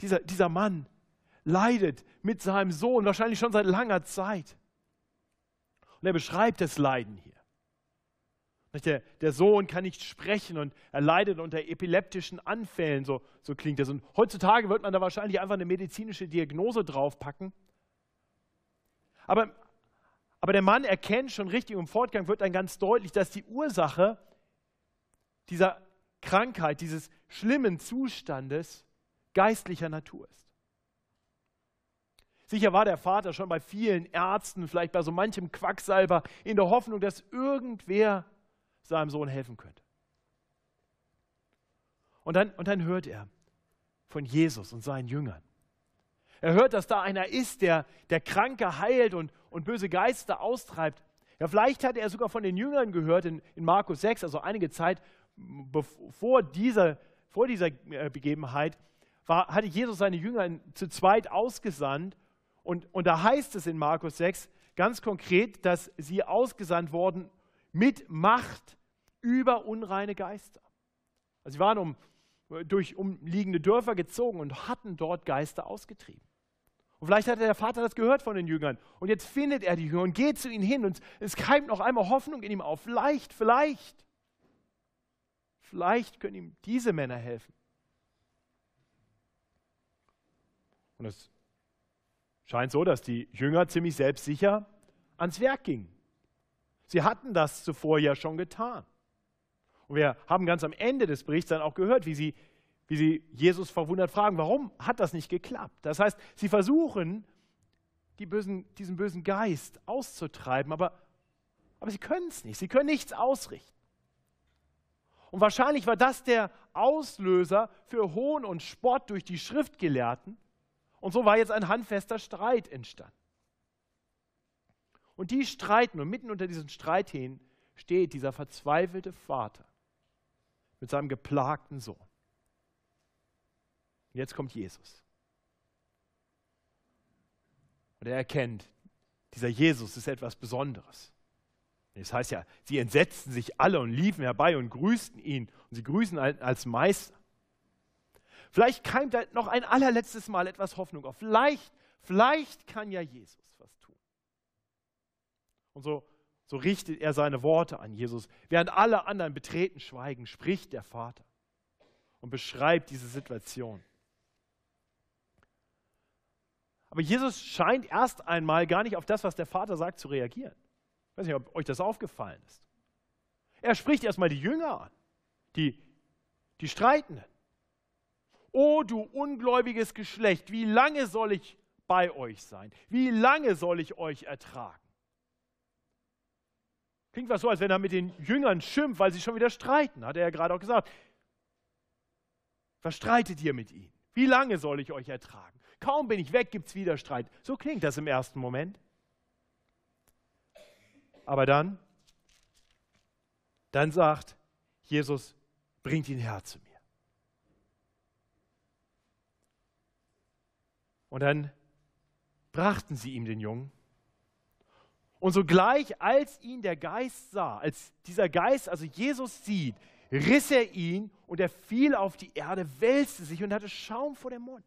dieser, dieser Mann leidet mit seinem Sohn, wahrscheinlich schon seit langer Zeit. Und er beschreibt das Leiden hier. Der, der, Sohn kann nicht sprechen und er leidet unter epileptischen Anfällen, so, so klingt das. Und heutzutage wird man da wahrscheinlich einfach eine medizinische Diagnose draufpacken. Aber, aber der Mann erkennt schon richtig im Fortgang, wird dann ganz deutlich, dass die Ursache dieser Krankheit, dieses schlimmen Zustandes geistlicher Natur ist. Sicher war der Vater schon bei vielen Ärzten, vielleicht bei so manchem Quacksalber, in der Hoffnung, dass irgendwer seinem Sohn helfen könnte. Und dann, und dann hört er von Jesus und seinen Jüngern. Er hört, dass da einer ist, der, der Kranke heilt und, und böse Geister austreibt. Ja, vielleicht hat er sogar von den Jüngern gehört in, in Markus 6, also einige Zeit vor dieser, vor dieser äh, Begebenheit, war, hatte Jesus seine Jünger zu zweit ausgesandt. Und, und da heißt es in Markus 6 ganz konkret, dass sie ausgesandt wurden mit Macht über unreine Geister. Also sie waren um, durch umliegende Dörfer gezogen und hatten dort Geister ausgetrieben. Und vielleicht hatte der Vater das gehört von den Jüngern. Und jetzt findet er die Jünger und geht zu ihnen hin und es keimt noch einmal Hoffnung in ihm auf. Vielleicht, vielleicht, vielleicht können ihm diese Männer helfen. Und es scheint so, dass die Jünger ziemlich selbstsicher ans Werk gingen. Sie hatten das zuvor ja schon getan. Und wir haben ganz am Ende des Berichts dann auch gehört, wie sie, wie sie Jesus verwundert fragen, warum hat das nicht geklappt? Das heißt, sie versuchen, die bösen, diesen bösen Geist auszutreiben, aber, aber sie können es nicht. Sie können nichts ausrichten. Und wahrscheinlich war das der Auslöser für Hohn und Spott durch die Schriftgelehrten. Und so war jetzt ein handfester Streit entstanden. Und die streiten, und mitten unter diesen Streit hin steht dieser verzweifelte Vater mit seinem geplagten Sohn. Und jetzt kommt Jesus. Und er erkennt, dieser Jesus ist etwas Besonderes. Das heißt ja, sie entsetzten sich alle und liefen herbei und grüßten ihn. Und sie grüßen als Meister. Vielleicht keimt da noch ein allerletztes Mal etwas Hoffnung auf. Vielleicht, vielleicht kann ja Jesus was tun. Und so so richtet er seine Worte an Jesus. Während alle anderen betreten schweigen, spricht der Vater und beschreibt diese Situation. Aber Jesus scheint erst einmal gar nicht auf das, was der Vater sagt, zu reagieren. Ich weiß nicht, ob euch das aufgefallen ist. Er spricht erstmal die Jünger an, die, die Streitenden. O du ungläubiges Geschlecht, wie lange soll ich bei euch sein? Wie lange soll ich euch ertragen? Klingt was so, als wenn er mit den Jüngern schimpft, weil sie schon wieder streiten, hat er ja gerade auch gesagt. Was streitet ihr mit ihnen? Wie lange soll ich euch ertragen? Kaum bin ich weg, gibt es wieder Streit. So klingt das im ersten Moment. Aber dann, dann sagt Jesus, bringt ihn her zu mir. Und dann brachten sie ihm den Jungen und sogleich, als ihn der Geist sah, als dieser Geist also Jesus sieht, riss er ihn und er fiel auf die Erde, wälzte sich und hatte Schaum vor dem Mund.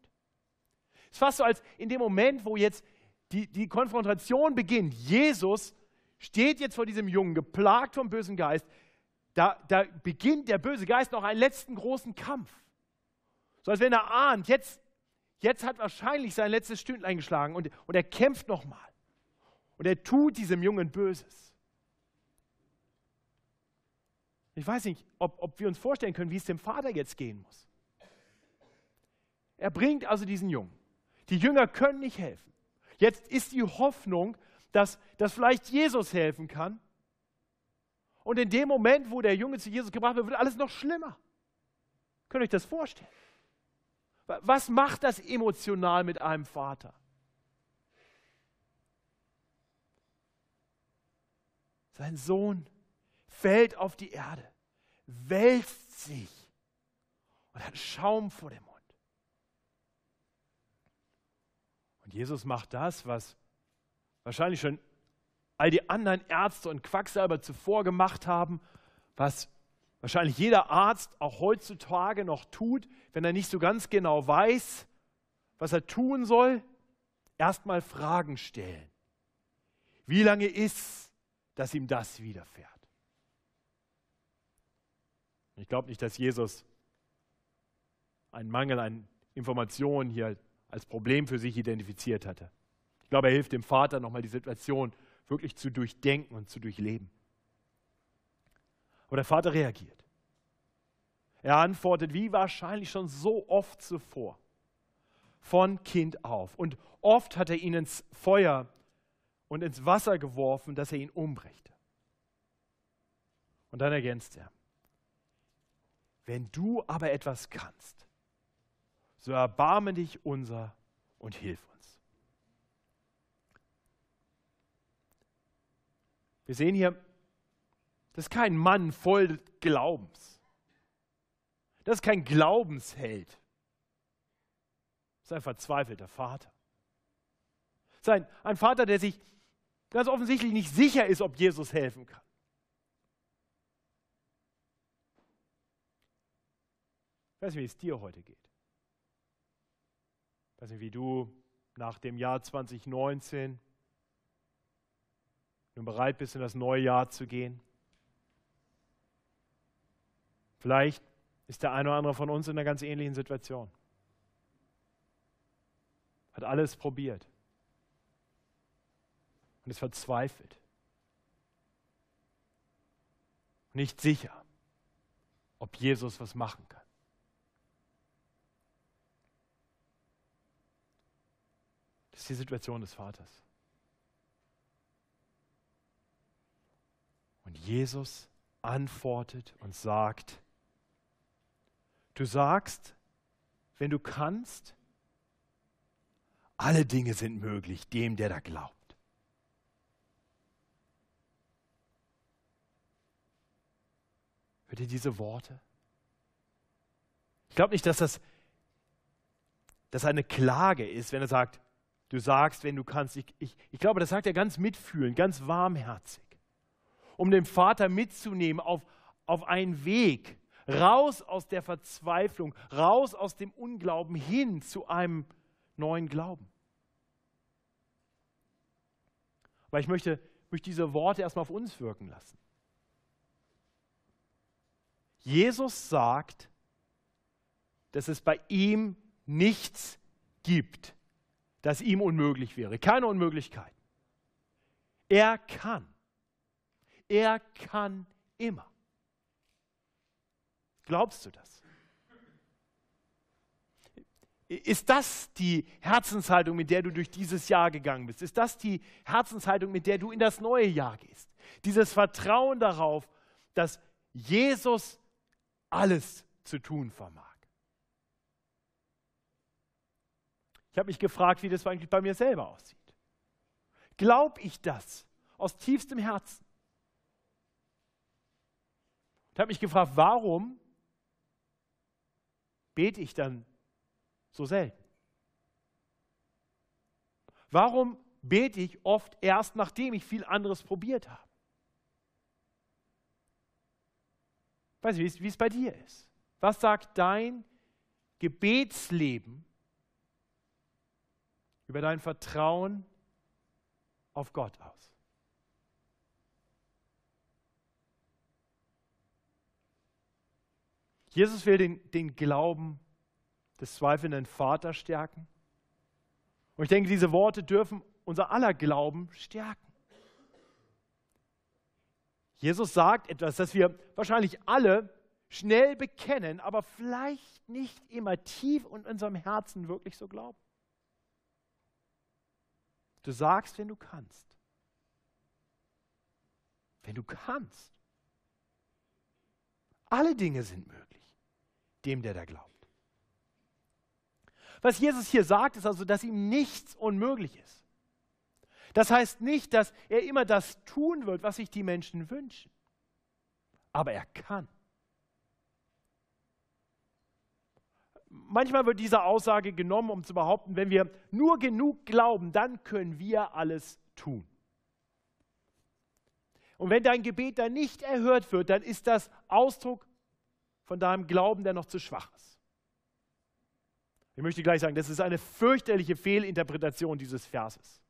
Es ist fast so, als in dem Moment, wo jetzt die, die Konfrontation beginnt, Jesus steht jetzt vor diesem Jungen, geplagt vom bösen Geist, da, da beginnt der böse Geist noch einen letzten großen Kampf. So als wenn er ahnt, jetzt, jetzt hat wahrscheinlich sein letztes Stündlein geschlagen und, und er kämpft nochmal. Und er tut diesem Jungen Böses. Ich weiß nicht, ob, ob wir uns vorstellen können, wie es dem Vater jetzt gehen muss. Er bringt also diesen Jungen. Die Jünger können nicht helfen. Jetzt ist die Hoffnung, dass, dass vielleicht Jesus helfen kann. Und in dem Moment, wo der Junge zu Jesus gebracht wird, wird alles noch schlimmer. Könnt ihr euch das vorstellen? Was macht das emotional mit einem Vater? Sein Sohn fällt auf die Erde, wälzt sich und hat Schaum vor dem Mund. Und Jesus macht das, was wahrscheinlich schon all die anderen Ärzte und Quacksalber zuvor gemacht haben, was wahrscheinlich jeder Arzt auch heutzutage noch tut, wenn er nicht so ganz genau weiß, was er tun soll? Erstmal Fragen stellen. Wie lange ist, dass ihm das widerfährt? Ich glaube nicht, dass Jesus einen Mangel an Informationen hier als Problem für sich identifiziert hatte. Ich glaube, er hilft dem Vater nochmal die Situation wirklich zu durchdenken und zu durchleben. Aber der Vater reagiert. Er antwortet, wie wahrscheinlich schon so oft zuvor, von Kind auf. Und oft hat er ihn ins Feuer und ins Wasser geworfen, dass er ihn umbrächte. Und dann ergänzt er, wenn du aber etwas kannst, so erbarme dich unser und hilf uns. Wir sehen hier, das ist kein Mann voll Glaubens. Das ist kein Glaubensheld. Das ist ein verzweifelter Vater. Das ist ein, Vater, der sich ganz offensichtlich nicht sicher ist, ob Jesus helfen kann. Ich weiß nicht, wie es dir heute geht. Ich weiß nicht, wie du nach dem Jahr 2019 nun bereit bist, in das neue Jahr zu gehen. Vielleicht ist der eine oder andere von uns in einer ganz ähnlichen Situation. Hat alles probiert und ist verzweifelt. Nicht sicher, ob Jesus was machen kann. Das ist die Situation des Vaters. Und Jesus antwortet und sagt, du sagst, wenn du kannst, alle Dinge sind möglich dem, der da glaubt. Hört ihr diese Worte? Ich glaube nicht, dass das dass eine Klage ist, wenn er sagt, du sagst, wenn du kannst. Ich, ich, ich glaube, das sagt er ganz mitfühlend, ganz warmherzig, um den Vater mitzunehmen auf, auf einen Weg, raus aus der Verzweiflung, raus aus dem Unglauben hin zu einem neuen Glauben. Aber ich möchte, möchte diese Worte erstmal auf uns wirken lassen. Jesus sagt, dass es bei ihm nichts gibt, das ihm unmöglich wäre. Keine Unmöglichkeit. Er kann. Er kann immer. Glaubst du das? Ist das die Herzenshaltung, mit der du durch dieses Jahr gegangen bist? Ist das die Herzenshaltung, mit der du in das neue Jahr gehst? Dieses Vertrauen darauf, dass Jesus alles zu tun vermag. Ich habe mich gefragt, wie das eigentlich bei mir selber aussieht. Glaube ich das aus tiefstem Herzen? Ich habe mich gefragt, warum bete ich dann so selten? Warum bete ich oft erst, nachdem ich viel anderes probiert habe? weiß nicht, wie es bei dir ist. Was sagt dein Gebetsleben über dein Vertrauen auf Gott aus? Jesus will den, den Glauben des zweifelnden Vaters stärken. Und ich denke, diese Worte dürfen unser aller Glauben stärken. Jesus sagt etwas, das wir wahrscheinlich alle schnell bekennen, aber vielleicht nicht immer tief in unserem Herzen wirklich so glauben. Du sagst, wenn du kannst. Wenn du kannst. Alle Dinge sind möglich, dem, der da glaubt. Was Jesus hier sagt, ist also, dass ihm nichts unmöglich ist. Das heißt nicht, dass er immer das tun wird, was sich die Menschen wünschen. Aber er kann. Manchmal wird diese Aussage genommen, um zu behaupten, wenn wir nur genug glauben, dann können wir alles tun. Und wenn dein Gebet dann nicht erhört wird, dann ist das Ausdruck von deinem Glauben, der noch zu schwach ist. Ich möchte gleich sagen, das ist eine fürchterliche Fehlinterpretation dieses Verses.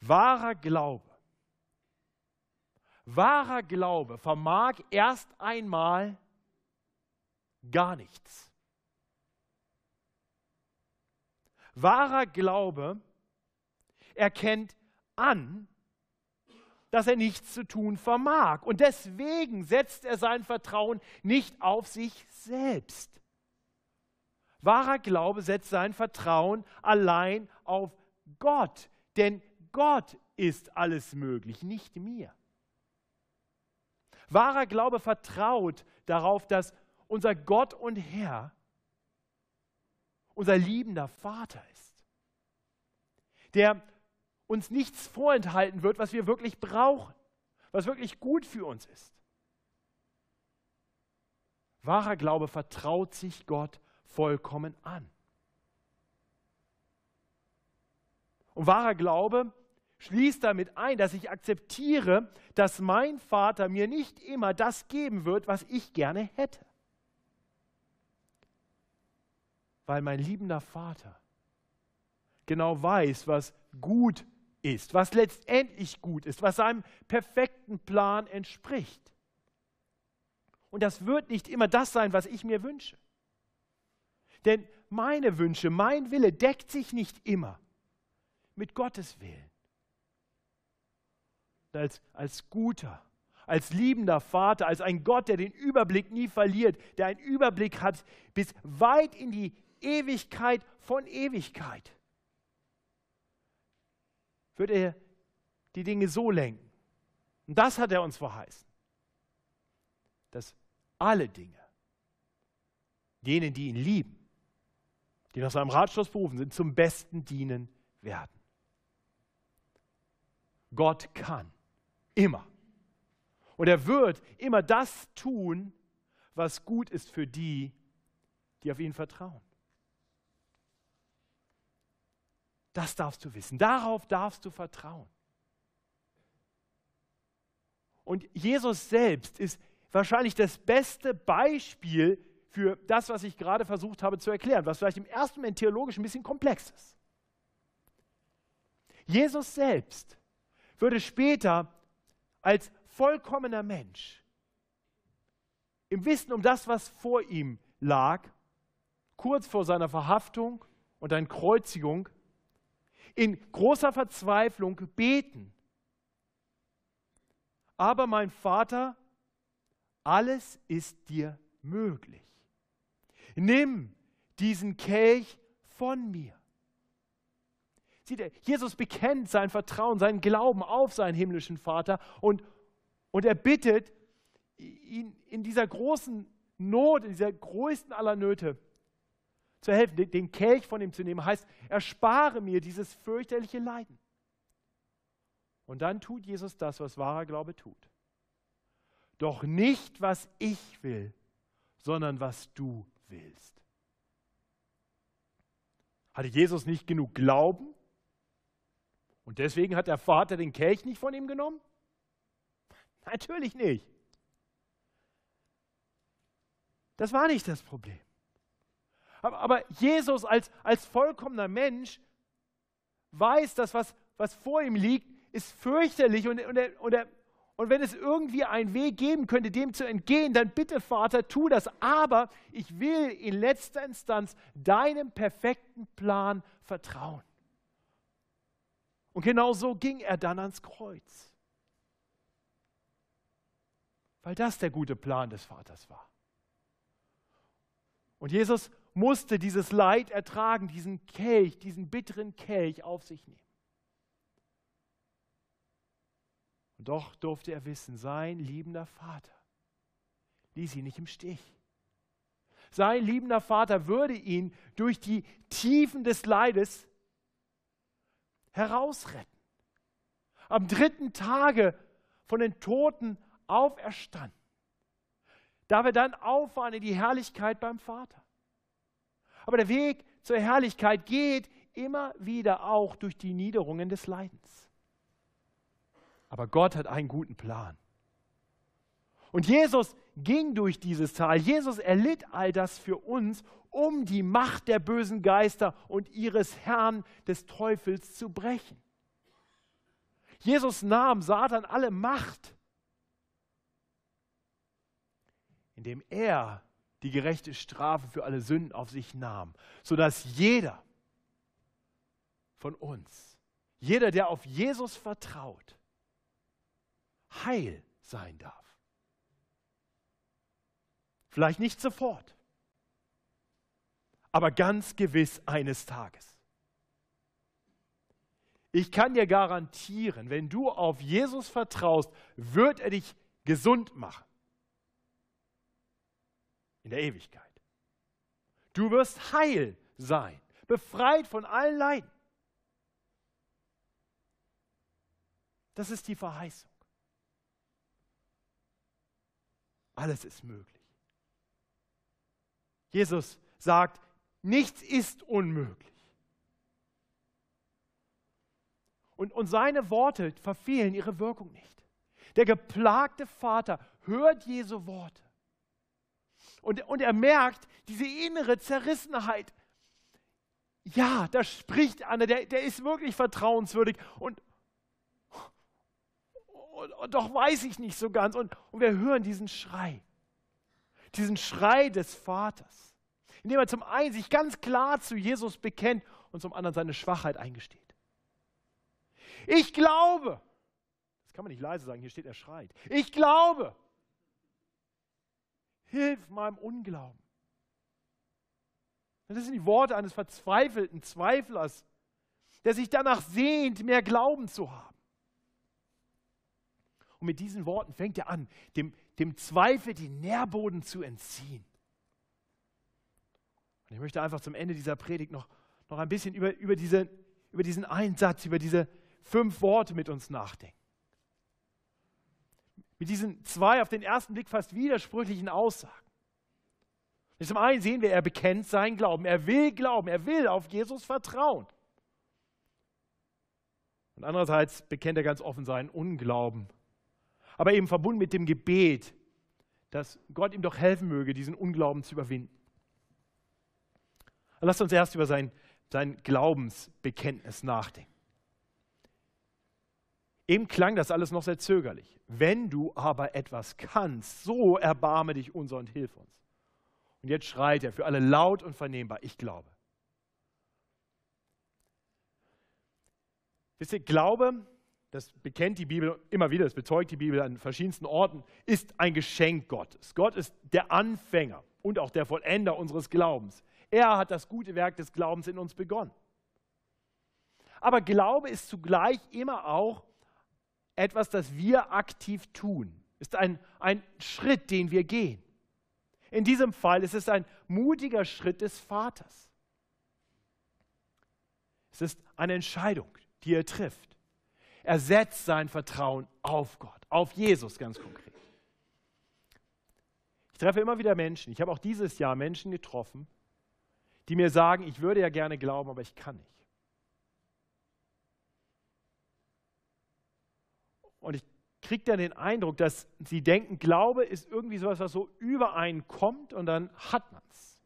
Wahrer Glaube, wahrer Glaube vermag erst einmal gar nichts. Wahrer Glaube erkennt an, dass er nichts zu tun vermag. Und deswegen setzt er sein Vertrauen nicht auf sich selbst. Wahrer Glaube setzt sein Vertrauen allein auf Gott, denn Gott ist alles möglich, nicht mir. Wahrer Glaube vertraut darauf, dass unser Gott und Herr unser liebender Vater ist, der uns nichts vorenthalten wird, was wir wirklich brauchen, was wirklich gut für uns ist. Wahrer Glaube vertraut sich Gott vollkommen an. Und wahrer Glaube schließt damit ein, dass ich akzeptiere, dass mein Vater mir nicht immer das geben wird, was ich gerne hätte. Weil mein liebender Vater genau weiß, was gut ist, was letztendlich gut ist, was seinem perfekten Plan entspricht. Und das wird nicht immer das sein, was ich mir wünsche. Denn meine Wünsche, mein Wille deckt sich nicht immer mit Gottes Willen. Als, als guter, als liebender Vater, als ein Gott, der den Überblick nie verliert, der einen Überblick hat bis weit in die Ewigkeit von Ewigkeit wird er die Dinge so lenken. Und das hat er uns verheißen, dass alle Dinge, denen, die ihn lieben, die nach seinem Ratschluss berufen sind, zum Besten dienen werden. Gott kann immer. Und er wird immer das tun, was gut ist für die, die auf ihn vertrauen. Das darfst du wissen. Darauf darfst du vertrauen. Und Jesus selbst ist wahrscheinlich das beste Beispiel für das, was ich gerade versucht habe zu erklären, was vielleicht im ersten Moment theologisch ein bisschen komplex ist. Jesus selbst würde später als vollkommener Mensch im Wissen um das, was vor ihm lag, kurz vor seiner Verhaftung und dann Kreuzigung, in großer Verzweiflung beten. Aber mein Vater, alles ist dir möglich. Nimm diesen Kelch von mir. Sieht er, Jesus bekennt sein Vertrauen, seinen Glauben auf seinen himmlischen Vater und, und er bittet ihn in dieser großen Not, in dieser größten aller Nöte, zu helfen, den Kelch von ihm zu nehmen, heißt, erspare mir dieses fürchterliche Leiden. Und dann tut Jesus das, was wahrer Glaube tut. Doch nicht, was ich will, sondern was du willst. Hatte Jesus nicht genug Glauben? Und deswegen hat der Vater den Kelch nicht von ihm genommen? Natürlich nicht. Das war nicht das Problem. Aber, Jesus als, als vollkommener Mensch weiß, dass was, was vor ihm liegt, ist fürchterlich und, und, er, und, er, und wenn es irgendwie einen Weg geben könnte, dem zu entgehen, dann bitte Vater, tu das. Aber ich will in letzter Instanz deinem perfekten Plan vertrauen. Und genau so ging er dann ans Kreuz. Weil das der gute Plan des Vaters war. Und Jesus musste dieses Leid ertragen, diesen Kelch, diesen bitteren Kelch auf sich nehmen. Und doch durfte er wissen, sein liebender Vater ließ ihn nicht im Stich. Sein liebender Vater würde ihn durch die Tiefen des Leides herausretten. Am dritten Tage von den Toten auferstanden. Da wir dann auffahren in die Herrlichkeit beim Vater. Aber der Weg zur Herrlichkeit geht immer wieder auch durch die Niederungen des Leidens. Aber Gott hat einen guten Plan. Und Jesus ging durch dieses Tal. Jesus erlitt all das für uns, um die Macht der bösen Geister und ihres Herrn des Teufels zu brechen. Jesus nahm Satan alle Macht, indem er die gerechte Strafe für alle Sünden auf sich nahm, sodass jeder von uns, jeder, der auf Jesus vertraut, heil sein darf. Vielleicht nicht sofort, aber ganz gewiss eines Tages. Ich kann dir garantieren, wenn du auf Jesus vertraust, wird er dich gesund machen. In der Ewigkeit. Du wirst heil sein, befreit von allen Leiden. Das ist die Verheißung. Alles ist möglich. Jesus sagt, nichts ist unmöglich. Und, und seine Worte verfehlen ihre Wirkung nicht. Der geplagte Vater hört Jesu Worte. Und, und er merkt diese innere Zerrissenheit. Ja, da spricht einer, der, der ist wirklich vertrauenswürdig. Und, und, und doch weiß ich nicht so ganz. Und, und wir hören diesen Schrei diesen Schrei des Vaters, indem er zum einen sich ganz klar zu Jesus bekennt und zum anderen seine Schwachheit eingesteht. Ich glaube, das kann man nicht leise sagen, hier steht, er schreit. Ich glaube, hilf meinem Unglauben. Das sind die Worte eines verzweifelten Zweiflers, der sich danach sehnt, mehr Glauben zu haben. Und mit diesen Worten fängt er an, dem, dem Zweifel den Nährboden zu entziehen. Und ich möchte einfach zum Ende dieser Predigt noch, noch ein bisschen über, über, diese, über diesen Einsatz, über diese fünf Worte mit uns nachdenken. Mit diesen zwei auf den ersten Blick fast widersprüchlichen Aussagen. Zum einen sehen wir, er bekennt seinen Glauben, er will glauben, er will auf Jesus vertrauen. Und andererseits bekennt er ganz offen seinen Unglauben aber eben verbunden mit dem Gebet, dass Gott ihm doch helfen möge, diesen Unglauben zu überwinden. Lasst uns erst über sein, sein Glaubensbekenntnis nachdenken. Eben klang das alles noch sehr zögerlich. Wenn du aber etwas kannst, so erbarme dich unser und hilf uns. Und jetzt schreit er für alle laut und vernehmbar, ich glaube. Wisst ihr, Glaube das bekennt die Bibel immer wieder, das bezeugt die Bibel an verschiedensten Orten, ist ein Geschenk Gottes. Gott ist der Anfänger und auch der Vollender unseres Glaubens. Er hat das gute Werk des Glaubens in uns begonnen. Aber Glaube ist zugleich immer auch etwas, das wir aktiv tun. Ist ein, ein Schritt, den wir gehen. In diesem Fall ist es ein mutiger Schritt des Vaters. Es ist eine Entscheidung, die er trifft. Er setzt sein Vertrauen auf Gott, auf Jesus ganz konkret. Ich treffe immer wieder Menschen, ich habe auch dieses Jahr Menschen getroffen, die mir sagen, ich würde ja gerne glauben, aber ich kann nicht. Und ich kriege dann den Eindruck, dass sie denken, Glaube ist irgendwie sowas, was so über einen kommt und dann hat man es.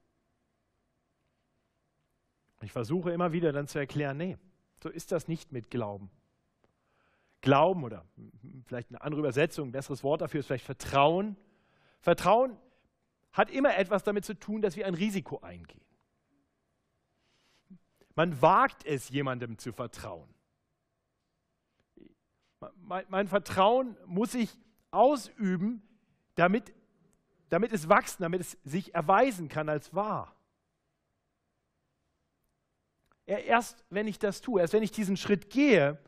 Ich versuche immer wieder dann zu erklären, nee, so ist das nicht mit Glauben. Glauben oder vielleicht eine andere Übersetzung, ein besseres Wort dafür ist vielleicht Vertrauen. Vertrauen hat immer etwas damit zu tun, dass wir ein Risiko eingehen. Man wagt es, jemandem zu vertrauen. Mein, mein Vertrauen muss ich ausüben, damit, damit es wachsen, damit es sich erweisen kann als wahr. Erst wenn ich das tue, erst wenn ich diesen Schritt gehe,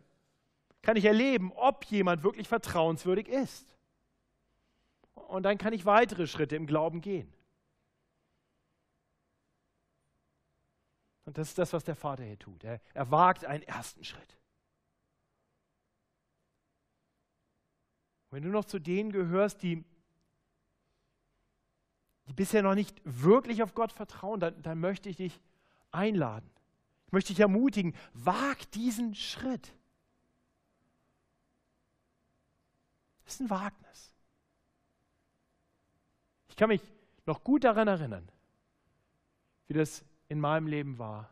kann ich erleben, ob jemand wirklich vertrauenswürdig ist. Und dann kann ich weitere Schritte im Glauben gehen. Und das ist das, was der Vater hier tut. Er, er wagt einen ersten Schritt. Wenn du noch zu denen gehörst, die, die bisher noch nicht wirklich auf Gott vertrauen, dann, dann möchte ich dich einladen. Ich möchte dich ermutigen, wag diesen Schritt. Das ist ein Wagnis. Ich kann mich noch gut daran erinnern, wie das in meinem Leben war,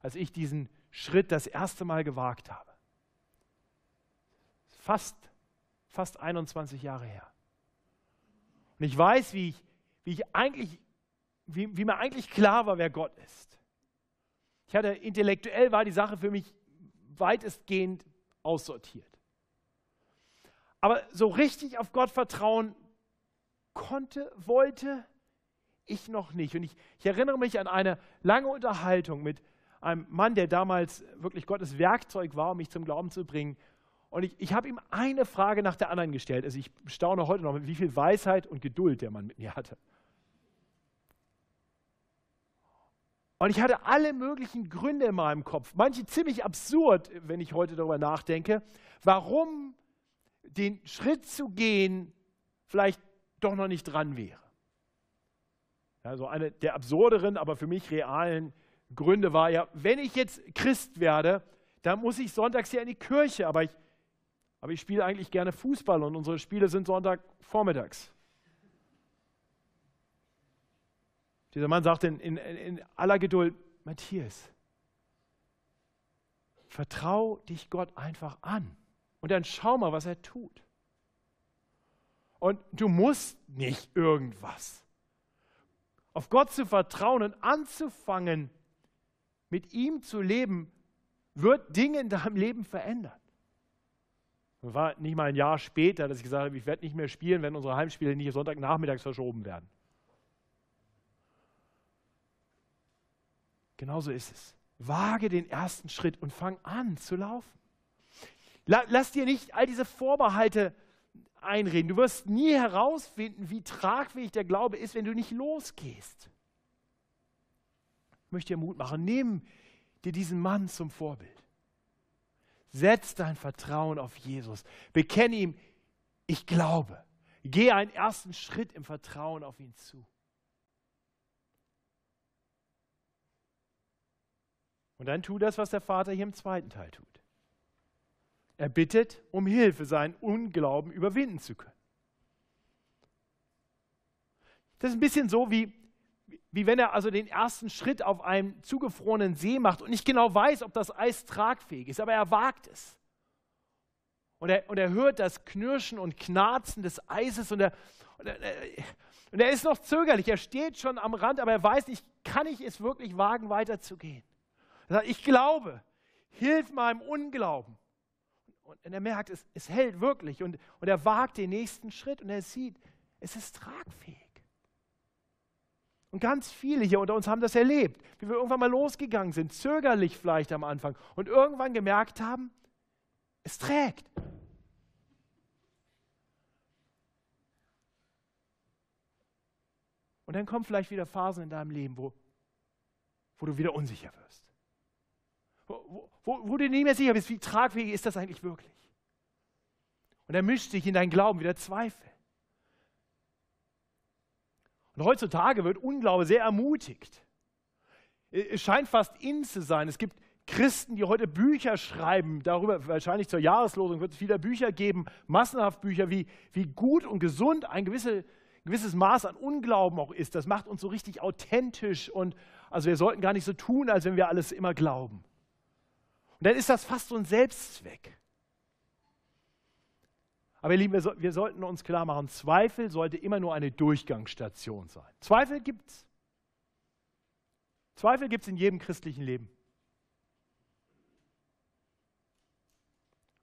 als ich diesen Schritt das erste Mal gewagt habe. Fast, fast 21 Jahre her. Und ich weiß, wie ich, wie ich eigentlich, wie, wie mir eigentlich klar war, wer Gott ist. Ich hatte intellektuell war die Sache für mich weitestgehend aussortiert. Aber so richtig auf Gott vertrauen konnte, wollte ich noch nicht. Und ich, ich erinnere mich an eine lange Unterhaltung mit einem Mann, der damals wirklich Gottes Werkzeug war, um mich zum Glauben zu bringen. Und ich, ich habe ihm eine Frage nach der anderen gestellt. Also ich staune heute noch, wie viel Weisheit und Geduld der Mann mit mir hatte. Und ich hatte alle möglichen Gründe in meinem Kopf, manche ziemlich absurd, wenn ich heute darüber nachdenke, warum den Schritt zu gehen vielleicht doch noch nicht dran wäre. Also eine der absurderen, aber für mich realen Gründe war ja, wenn ich jetzt Christ werde, dann muss ich sonntags ja in die Kirche, aber ich, aber ich spiele eigentlich gerne Fußball und unsere Spiele sind Sonntagvormittags. Dieser Mann sagt in, in, in aller Geduld, Matthias, vertrau dich Gott einfach an und dann schau mal, was er tut. Und du musst nicht irgendwas. Auf Gott zu vertrauen und anzufangen, mit ihm zu leben, wird Dinge in deinem Leben verändern. Das war nicht mal ein Jahr später, dass ich gesagt habe, ich werde nicht mehr spielen, wenn unsere Heimspiele nicht Sonntagnachmittags verschoben werden. Genauso ist es. Wage den ersten Schritt und fang an zu laufen. Lass dir nicht all diese Vorbehalte einreden. Du wirst nie herausfinden, wie tragfähig der Glaube ist, wenn du nicht losgehst. Ich möchte dir Mut machen. Nimm dir diesen Mann zum Vorbild. Setz dein Vertrauen auf Jesus. Bekenne ihm, ich glaube. Geh einen ersten Schritt im Vertrauen auf ihn zu. Und dann tu das, was der Vater hier im zweiten Teil tut. Er bittet um Hilfe, seinen Unglauben überwinden zu können. Das ist ein bisschen so, wie, wie wenn er also den ersten Schritt auf einem zugefrorenen See macht und nicht genau weiß, ob das Eis tragfähig ist, aber er wagt es. Und er, und er hört das Knirschen und Knarzen des Eises und er, und, er, und er ist noch zögerlich. Er steht schon am Rand, aber er weiß nicht, kann ich es wirklich wagen, weiterzugehen? Er sagt, ich glaube, hilf meinem Unglauben. Und er merkt, es, es hält wirklich und, und er wagt den nächsten Schritt und er sieht, es ist tragfähig. Und ganz viele hier unter uns haben das erlebt, wie wir irgendwann mal losgegangen sind, zögerlich vielleicht am Anfang und irgendwann gemerkt haben, es trägt. Und dann kommen vielleicht wieder Phasen in deinem Leben, wo, wo du wieder unsicher wirst wo, wo, wo du nicht mehr sicher bist, wie tragfähig ist das eigentlich wirklich. Und er mischt sich in deinen Glauben wieder Zweifel. Und heutzutage wird Unglaube sehr ermutigt. Es scheint fast in zu sein. Es gibt Christen, die heute Bücher schreiben, darüber, wahrscheinlich zur Jahreslosung wird es wieder Bücher geben, massenhaft Bücher, wie, wie gut und gesund ein gewisse, gewisses Maß an Unglauben auch ist. Das macht uns so richtig authentisch und also wir sollten gar nicht so tun, als wenn wir alles immer glauben. Und dann ist das fast so ein Selbstzweck. Aber ihr Lieben, wir, so, wir sollten uns klar machen, Zweifel sollte immer nur eine Durchgangsstation sein. Zweifel gibt es. Zweifel gibt es in jedem christlichen Leben.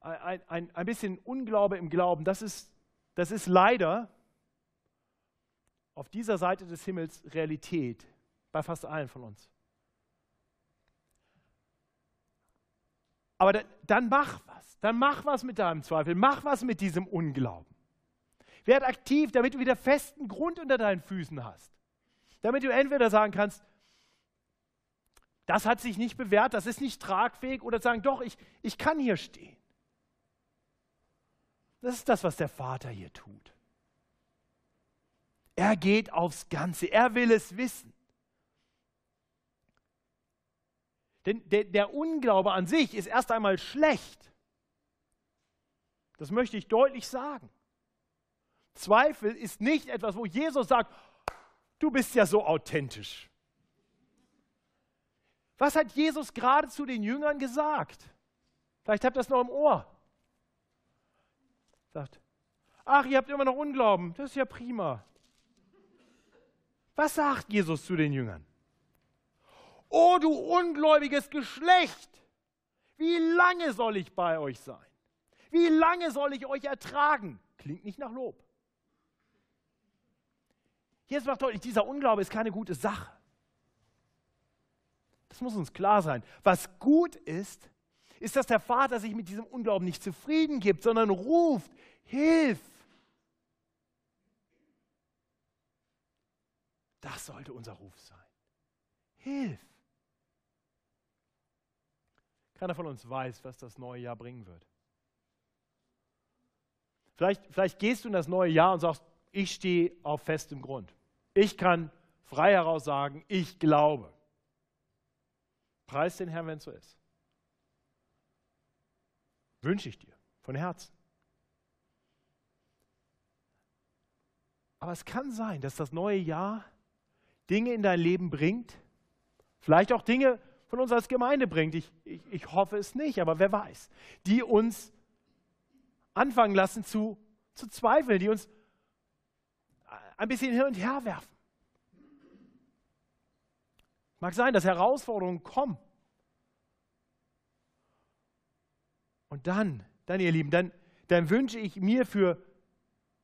Ein, ein, ein bisschen Unglaube im Glauben, das ist, das ist leider auf dieser Seite des Himmels Realität bei fast allen von uns. Aber dann, dann mach was. Dann mach was mit deinem Zweifel. Mach was mit diesem Unglauben. Werd aktiv, damit du wieder festen Grund unter deinen Füßen hast. Damit du entweder sagen kannst, das hat sich nicht bewährt, das ist nicht tragfähig, oder sagen, doch, ich, ich kann hier stehen. Das ist das, was der Vater hier tut. Er geht aufs Ganze, er will es wissen. Denn der, der Unglaube an sich ist erst einmal schlecht. Das möchte ich deutlich sagen. Zweifel ist nicht etwas, wo Jesus sagt, du bist ja so authentisch. Was hat Jesus gerade zu den Jüngern gesagt? Vielleicht habt ihr das noch im Ohr. Sagt, ach, ihr habt immer noch Unglauben, das ist ja prima. Was sagt Jesus zu den Jüngern? Oh, du ungläubiges Geschlecht, wie lange soll ich bei euch sein? Wie lange soll ich euch ertragen? Klingt nicht nach Lob. Jesus macht deutlich, dieser Unglaube ist keine gute Sache. Das muss uns klar sein. Was gut ist, ist, dass der Vater sich mit diesem Unglauben nicht zufrieden gibt, sondern ruft, hilf. Das sollte unser Ruf sein. Hilf. Keiner von uns weiß, was das neue Jahr bringen wird. Vielleicht, vielleicht gehst du in das neue Jahr und sagst, ich stehe auf festem Grund. Ich kann frei heraus sagen, ich glaube. Preis den Herrn, wenn es so ist. Wünsche ich dir von Herzen. Aber es kann sein, dass das neue Jahr Dinge in dein Leben bringt, vielleicht auch Dinge von uns als Gemeinde bringt. Ich, ich, ich hoffe es nicht, aber wer weiß, die uns anfangen lassen zu, zu zweifeln, die uns ein bisschen hin und her werfen. Mag sein, dass Herausforderungen kommen. Und dann, dann ihr Lieben, dann, dann wünsche ich mir für,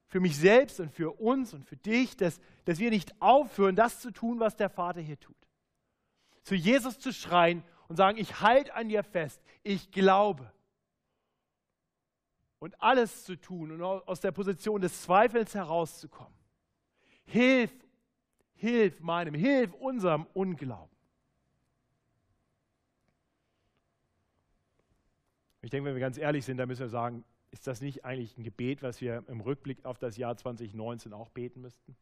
für mich selbst und für uns und für dich, dass, dass wir nicht aufhören, das zu tun, was der Vater hier tut. Zu Jesus zu schreien und sagen, ich halte an dir fest, ich glaube. Und alles zu tun und aus der Position des Zweifels herauszukommen. Hilf, hilf meinem, hilf unserem Unglauben. Ich denke, wenn wir ganz ehrlich sind, dann müssen wir sagen, ist das nicht eigentlich ein Gebet, was wir im Rückblick auf das Jahr 2019 auch beten müssten?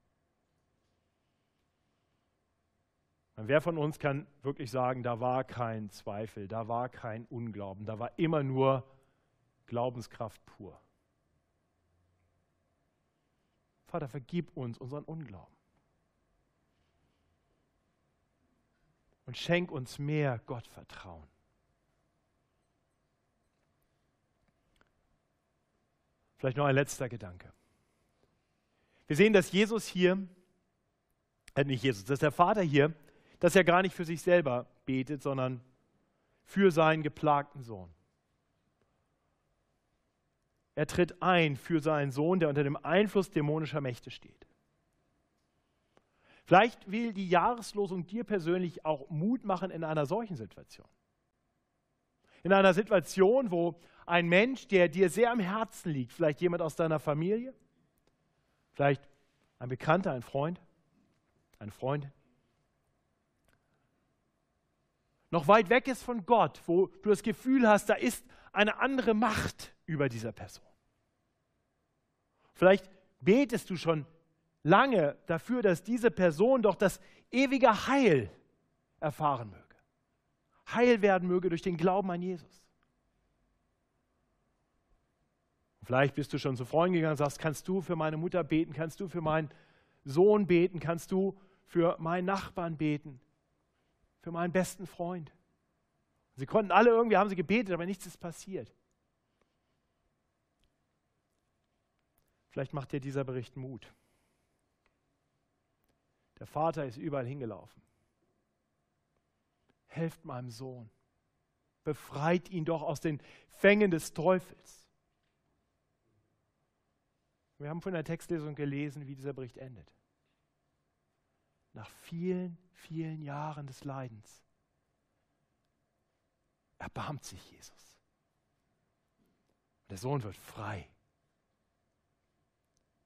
Und wer von uns kann wirklich sagen, da war kein Zweifel, da war kein Unglauben, da war immer nur Glaubenskraft pur? Vater, vergib uns unseren Unglauben. Und schenk uns mehr Gottvertrauen. Vielleicht noch ein letzter Gedanke. Wir sehen, dass Jesus hier, äh nicht Jesus, dass der Vater hier, dass er gar nicht für sich selber betet, sondern für seinen geplagten Sohn. Er tritt ein für seinen Sohn, der unter dem Einfluss dämonischer Mächte steht. Vielleicht will die Jahreslosung dir persönlich auch Mut machen in einer solchen Situation. In einer Situation, wo ein Mensch, der dir sehr am Herzen liegt, vielleicht jemand aus deiner Familie, vielleicht ein Bekannter, ein Freund, eine Freundin, noch weit weg ist von Gott, wo du das Gefühl hast, da ist eine andere Macht über dieser Person. Vielleicht betest du schon lange dafür, dass diese Person doch das ewige Heil erfahren möge. Heil werden möge durch den Glauben an Jesus. Vielleicht bist du schon zu Freunden gegangen und sagst, kannst du für meine Mutter beten, kannst du für meinen Sohn beten, kannst du für meinen Nachbarn beten, für meinen besten Freund. Sie konnten alle irgendwie, haben sie gebetet, aber nichts ist passiert. Vielleicht macht dir dieser Bericht Mut. Der Vater ist überall hingelaufen. Helft meinem Sohn. Befreit ihn doch aus den Fängen des Teufels. Wir haben von der Textlesung gelesen, wie dieser Bericht endet. Nach vielen, vielen Jahren des Leidens erbarmt sich Jesus. Der Sohn wird frei.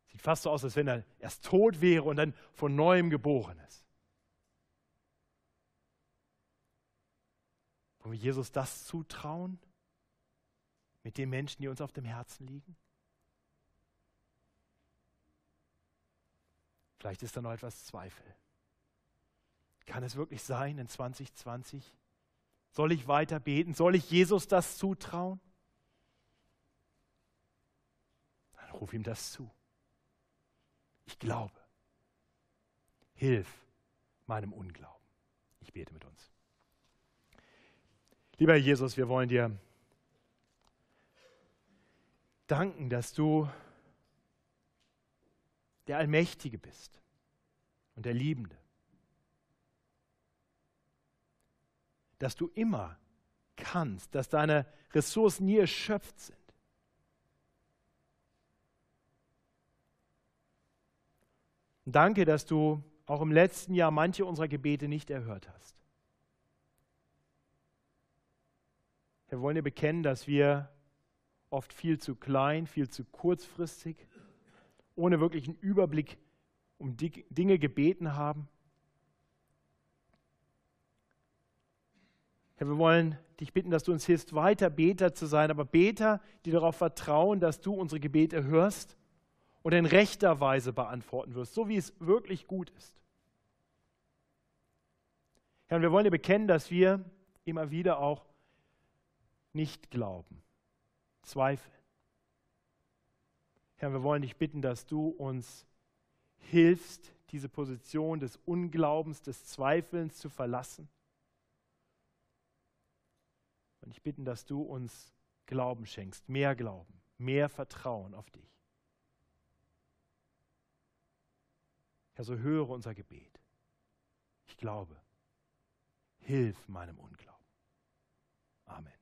Sieht fast so aus, als wenn er erst tot wäre und dann von neuem geboren ist. Wollen wir Jesus das zutrauen mit den Menschen, die uns auf dem Herzen liegen? Vielleicht ist da noch etwas Zweifel. Kann es wirklich sein in 2020? Soll ich weiter beten? Soll ich Jesus das zutrauen? Dann ruf ihm das zu. Ich glaube. Hilf meinem Unglauben. Ich bete mit uns. Lieber Jesus, wir wollen dir danken, dass du der Allmächtige bist und der Liebende. Dass du immer kannst, dass deine Ressourcen nie erschöpft sind. Und danke, dass du auch im letzten Jahr manche unserer Gebete nicht erhört hast. Wir wollen dir bekennen, dass wir oft viel zu klein, viel zu kurzfristig, ohne wirklichen Überblick um Dinge gebeten haben. Herr, wir wollen dich bitten, dass du uns hilfst, weiter Beter zu sein, aber Beter, die darauf vertrauen, dass du unsere Gebete hörst und in rechter Weise beantworten wirst, so wie es wirklich gut ist. Herr, wir wollen dir bekennen, dass wir immer wieder auch nicht glauben, zweifeln. Herr, wir wollen dich bitten, dass du uns hilfst, diese Position des Unglaubens, des Zweifelns zu verlassen. Und ich bitten, dass du uns Glauben schenkst, mehr Glauben, mehr Vertrauen auf dich. Herr, so höre unser Gebet. Ich glaube, hilf meinem Unglauben. Amen.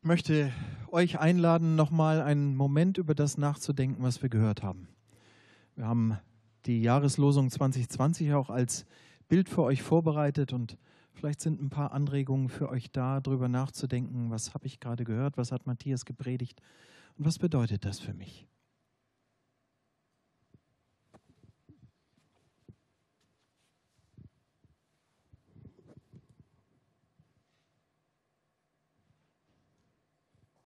Ich möchte euch einladen, nochmal einen Moment über das nachzudenken, was wir gehört haben. Wir haben die Jahreslosung 2020 auch als Bild für euch vorbereitet und vielleicht sind ein paar Anregungen für euch da, darüber nachzudenken, was habe ich gerade gehört, was hat Matthias gepredigt und was bedeutet das für mich.